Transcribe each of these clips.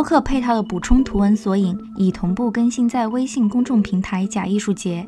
播客配套的补充图文索引已同步更新在微信公众平台“假艺术节”。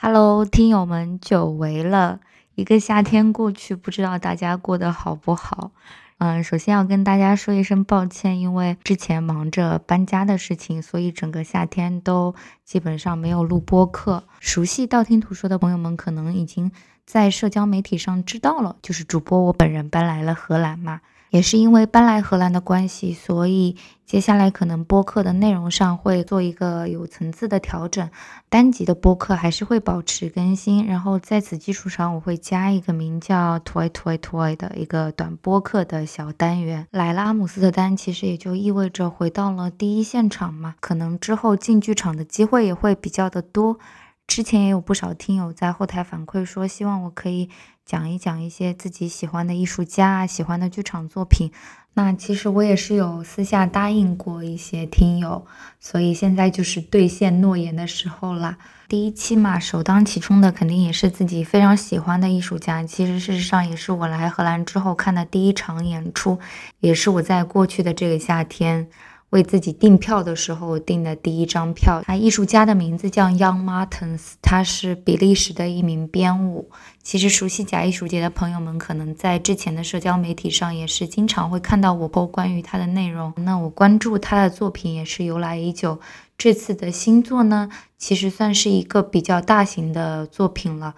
Hello，听友们，久违了，一个夏天过去，不知道大家过得好不好？嗯，首先要跟大家说一声抱歉，因为之前忙着搬家的事情，所以整个夏天都基本上没有录播客。熟悉道听途说的朋友们，可能已经在社交媒体上知道了，就是主播我本人搬来了荷兰嘛。也是因为搬来荷兰的关系，所以接下来可能播客的内容上会做一个有层次的调整。单集的播客还是会保持更新，然后在此基础上，我会加一个名叫 “toy toy toy” 的一个短播客的小单元。来了阿姆斯特丹，其实也就意味着回到了第一现场嘛，可能之后进剧场的机会也会比较的多。之前也有不少听友在后台反馈说，希望我可以讲一讲一些自己喜欢的艺术家、喜欢的剧场作品。那其实我也是有私下答应过一些听友，所以现在就是兑现诺言的时候啦。第一期嘛，首当其冲的肯定也是自己非常喜欢的艺术家。其实事实上也是我来荷兰之后看的第一场演出，也是我在过去的这个夏天。为自己订票的时候订的第一张票，他艺术家的名字叫 Young Martins，他是比利时的一名编舞。其实熟悉假艺术节的朋友们，可能在之前的社交媒体上也是经常会看到我播关于他的内容。那我关注他的作品也是由来已久。这次的新作呢，其实算是一个比较大型的作品了。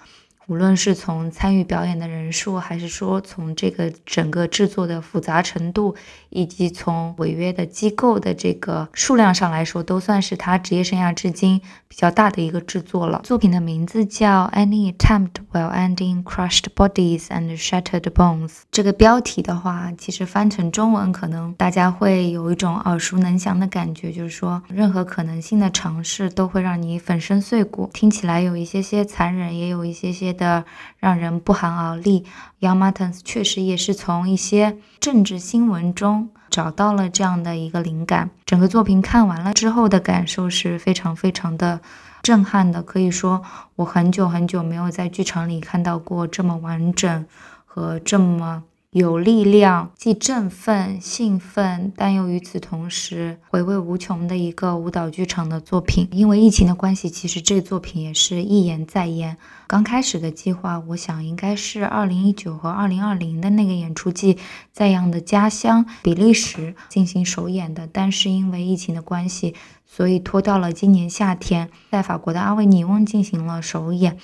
无论是从参与表演的人数，还是说从这个整个制作的复杂程度，以及从违约的机构的这个数量上来说，都算是他职业生涯至今比较大的一个制作了。作品的名字叫《Any Attempt While Ending Crushed Bodies and Shattered Bones》。这个标题的话，其实翻成中文，可能大家会有一种耳熟能详的感觉，就是说任何可能性的尝试都会让你粉身碎骨，听起来有一些些残忍，也有一些些。的让人不寒而栗。Young Martins 确实也是从一些政治新闻中找到了这样的一个灵感。整个作品看完了之后的感受是非常非常的震撼的，可以说我很久很久没有在剧场里看到过这么完整和这么。有力量，既振奋、兴奋，但又与此同时回味无穷的一个舞蹈剧场的作品。因为疫情的关系，其实这作品也是一延再延。刚开始的计划，我想应该是二零一九和二零二零的那个演出季，在样的家乡比利时进行首演的。但是因为疫情的关系，所以拖到了今年夏天，在法国的阿维尼翁进行了首演。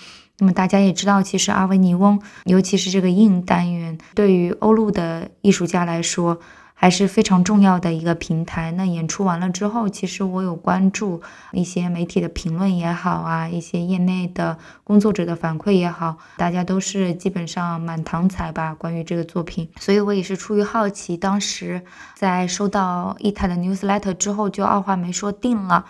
那么大家也知道，其实阿维尼翁，尤其是这个硬单元，对于欧陆的艺术家来说，还是非常重要的一个平台。那演出完了之后，其实我有关注一些媒体的评论也好啊，一些业内的工作者的反馈也好，大家都是基本上满堂彩吧。关于这个作品，所以我也是出于好奇，当时在收到伊塔的 newsletter 之后，就二话没说定了。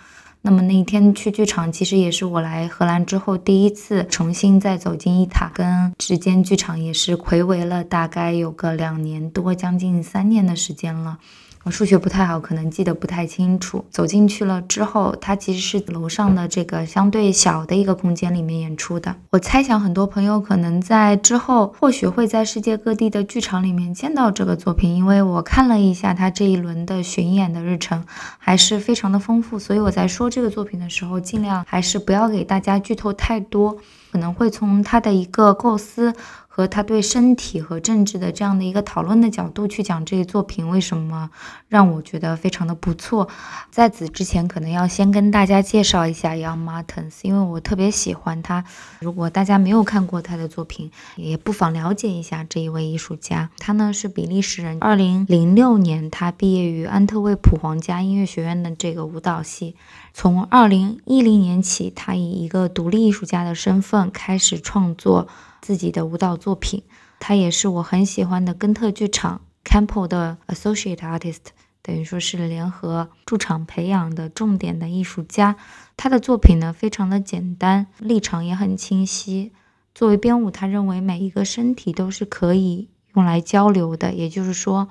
那么那一天去剧场，其实也是我来荷兰之后第一次重新再走进伊塔，跟时间剧场也是暌违了大概有个两年多，将近三年的时间了。我数学不太好，可能记得不太清楚。走进去了之后，它其实是楼上的这个相对小的一个空间里面演出的。我猜想很多朋友可能在之后或许会在世界各地的剧场里面见到这个作品，因为我看了一下它这一轮的巡演的日程，还是非常的丰富。所以我在说这个作品的时候，尽量还是不要给大家剧透太多，可能会从它的一个构思。和他对身体和政治的这样的一个讨论的角度去讲这个作品，为什么让我觉得非常的不错？在此之前，可能要先跟大家介绍一下 Young Martens，因为我特别喜欢他。如果大家没有看过他的作品，也不妨了解一下这一位艺术家。他呢是比利时人，二零零六年他毕业于安特卫普皇家音乐学院的这个舞蹈系。从二零一零年起，他以一个独立艺术家的身份开始创作自己的舞蹈作品。他也是我很喜欢的根特剧场 Campbell 的 Associate Artist，等于说是联合驻场培养的重点的艺术家。他的作品呢，非常的简单，立场也很清晰。作为编舞，他认为每一个身体都是可以用来交流的，也就是说，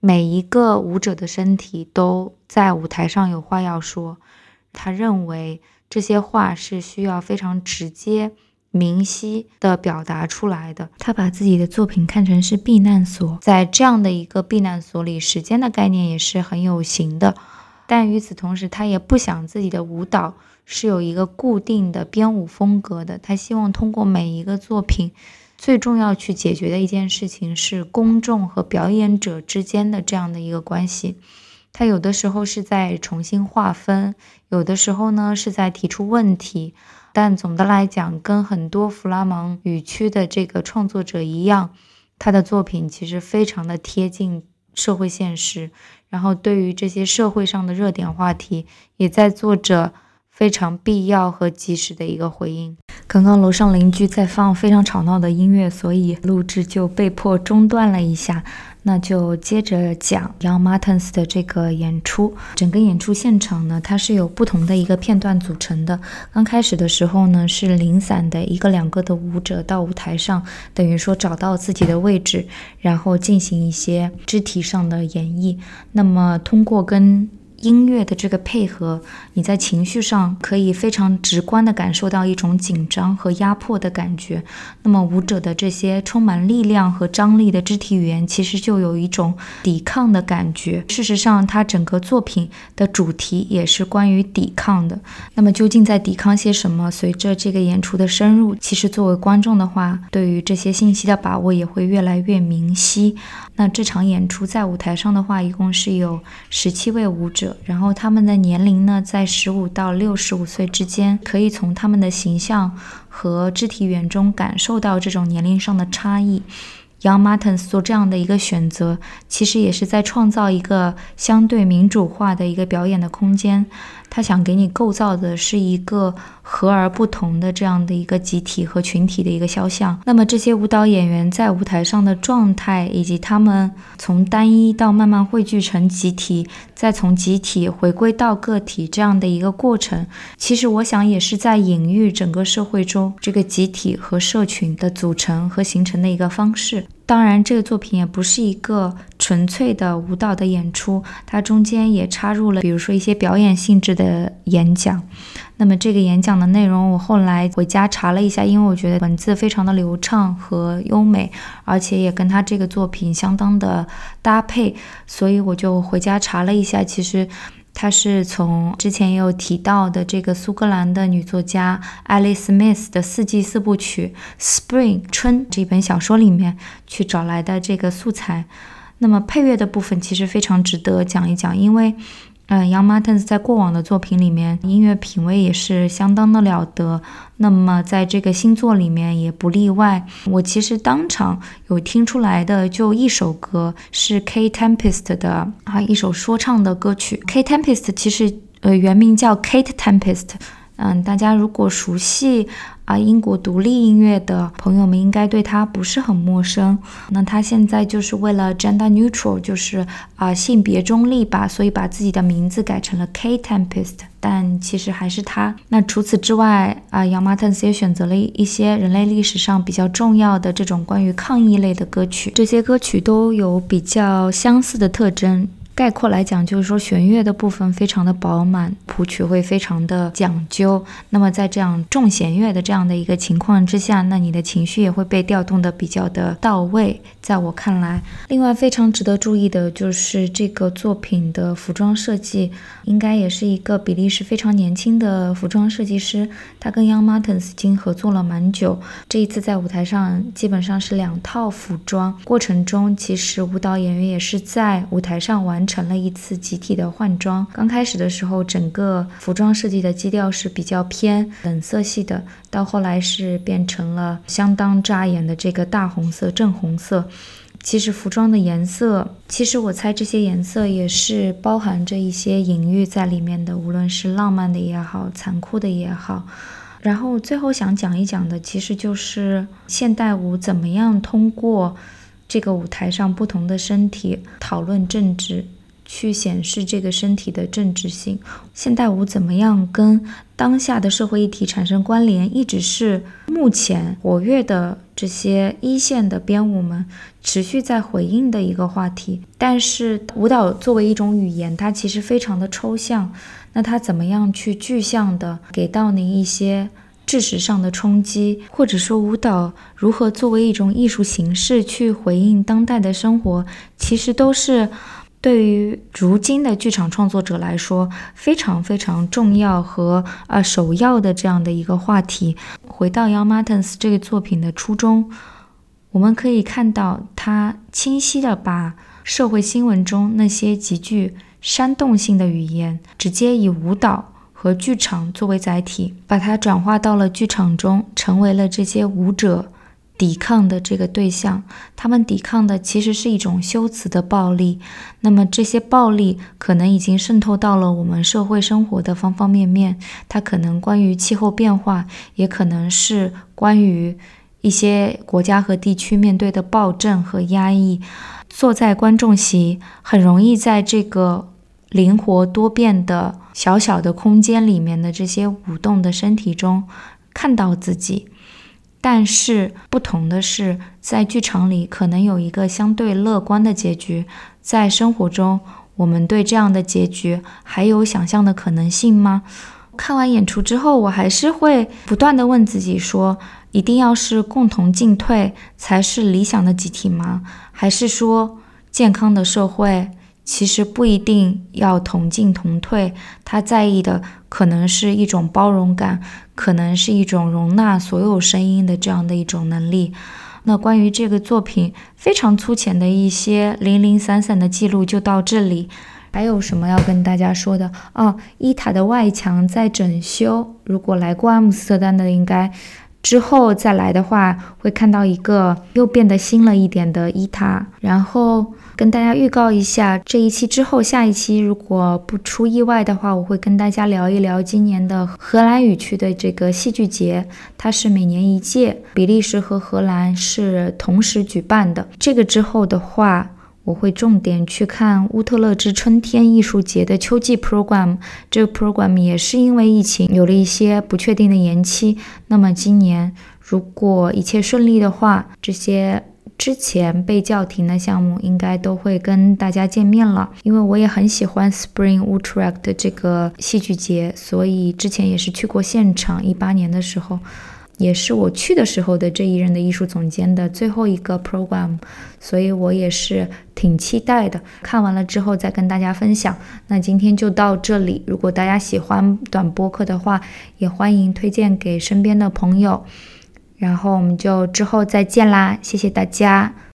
每一个舞者的身体都在舞台上有话要说。他认为这些话是需要非常直接、明晰的表达出来的。他把自己的作品看成是避难所，在这样的一个避难所里，时间的概念也是很有形的。但与此同时，他也不想自己的舞蹈是有一个固定的编舞风格的。他希望通过每一个作品，最重要去解决的一件事情是公众和表演者之间的这样的一个关系。他有的时候是在重新划分，有的时候呢是在提出问题，但总的来讲，跟很多弗拉芒语区的这个创作者一样，他的作品其实非常的贴近社会现实，然后对于这些社会上的热点话题，也在做着非常必要和及时的一个回应。刚刚楼上邻居在放非常吵闹的音乐，所以录制就被迫中断了一下。那就接着讲 Young Martens 的这个演出。整个演出现场呢，它是由不同的一个片段组成的。刚开始的时候呢，是零散的一个两个的舞者到舞台上，等于说找到自己的位置，然后进行一些肢体上的演绎。那么通过跟音乐的这个配合，你在情绪上可以非常直观地感受到一种紧张和压迫的感觉。那么舞者的这些充满力量和张力的肢体语言，其实就有一种抵抗的感觉。事实上，他整个作品的主题也是关于抵抗的。那么究竟在抵抗些什么？随着这个演出的深入，其实作为观众的话，对于这些信息的把握也会越来越明晰。那这场演出在舞台上的话，一共是有十七位舞者。然后他们的年龄呢，在十五到六十五岁之间，可以从他们的形象和肢体语言中感受到这种年龄上的差异。Young Martins 做这样的一个选择，其实也是在创造一个相对民主化的一个表演的空间。他想给你构造的是一个和而不同的这样的一个集体和群体的一个肖像。那么这些舞蹈演员在舞台上的状态，以及他们从单一到慢慢汇聚成集体，再从集体回归到个体这样的一个过程，其实我想也是在隐喻整个社会中这个集体和社群的组成和形成的一个方式。当然，这个作品也不是一个纯粹的舞蹈的演出，它中间也插入了，比如说一些表演性质的演讲。那么这个演讲的内容，我后来回家查了一下，因为我觉得文字非常的流畅和优美，而且也跟他这个作品相当的搭配，所以我就回家查了一下，其实。他是从之前也有提到的这个苏格兰的女作家 Alice Smith 的四季四部曲《Spring 春》这本小说里面去找来的这个素材。那么配乐的部分其实非常值得讲一讲，因为。嗯，Young Martins 在过往的作品里面，音乐品味也是相当的了得。那么在这个新作里面也不例外。我其实当场有听出来的，就一首歌是 K Tempest 的啊，一首说唱的歌曲。K Tempest 其实呃原名叫 Kate Tempest。嗯，大家如果熟悉啊英国独立音乐的朋友们，应该对他不是很陌生。那他现在就是为了 gender neutral，就是啊性别中立吧，所以把自己的名字改成了 K Tempest，但其实还是他。那除此之外啊，Young Martins 也选择了一些人类历史上比较重要的这种关于抗议类的歌曲，这些歌曲都有比较相似的特征。概括来讲，就是说弦乐的部分非常的饱满，谱曲会非常的讲究。那么在这样重弦乐的这样的一个情况之下，那你的情绪也会被调动的比较的到位。在我看来，另外非常值得注意的就是这个作品的服装设计，应该也是一个比利时非常年轻的服装设计师，他跟 Young Martins 已经合作了蛮久。这一次在舞台上基本上是两套服装，过程中其实舞蹈演员也是在舞台上完。完成了一次集体的换装。刚开始的时候，整个服装设计的基调是比较偏冷色系的，到后来是变成了相当扎眼的这个大红色、正红色。其实服装的颜色，其实我猜这些颜色也是包含着一些隐喻在里面的，无论是浪漫的也好，残酷的也好。然后最后想讲一讲的，其实就是现代舞怎么样通过这个舞台上不同的身体讨论政治。去显示这个身体的政治性，现代舞怎么样跟当下的社会议题产生关联，一直是目前活跃的这些一线的编舞们持续在回应的一个话题。但是舞蹈作为一种语言，它其实非常的抽象，那它怎么样去具象的给到您一些知识上的冲击，或者说舞蹈如何作为一种艺术形式去回应当代的生活，其实都是。对于如今的剧场创作者来说，非常非常重要和呃首要的这样的一个话题。回到 Young Martens 这个作品的初衷，我们可以看到，他清晰的把社会新闻中那些极具煽动性的语言，直接以舞蹈和剧场作为载体，把它转化到了剧场中，成为了这些舞者。抵抗的这个对象，他们抵抗的其实是一种修辞的暴力。那么这些暴力可能已经渗透到了我们社会生活的方方面面。它可能关于气候变化，也可能是关于一些国家和地区面对的暴政和压抑。坐在观众席，很容易在这个灵活多变的小小的空间里面的这些舞动的身体中，看到自己。但是不同的是，在剧场里可能有一个相对乐观的结局，在生活中，我们对这样的结局还有想象的可能性吗？看完演出之后，我还是会不断的问自己：说一定要是共同进退才是理想的集体吗？还是说健康的社会？其实不一定要同进同退，他在意的可能是一种包容感，可能是一种容纳所有声音的这样的一种能力。那关于这个作品非常粗浅的一些零零散散的记录就到这里。还有什么要跟大家说的啊？伊塔的外墙在整修，如果来过阿姆斯特丹的，应该之后再来的话，会看到一个又变得新了一点的伊塔，然后。跟大家预告一下，这一期之后，下一期如果不出意外的话，我会跟大家聊一聊今年的荷兰语区的这个戏剧节。它是每年一届，比利时和荷兰是同时举办的。这个之后的话，我会重点去看乌特勒之春天艺术节的秋季 program。这个 program 也是因为疫情有了一些不确定的延期。那么今年如果一切顺利的话，这些。之前被叫停的项目应该都会跟大家见面了，因为我也很喜欢 Spring Utrecht 这个戏剧节，所以之前也是去过现场。一八年的时候，也是我去的时候的这一任的艺术总监的最后一个 program，所以我也是挺期待的。看完了之后再跟大家分享。那今天就到这里，如果大家喜欢短播客的话，也欢迎推荐给身边的朋友。然后我们就之后再见啦，谢谢大家。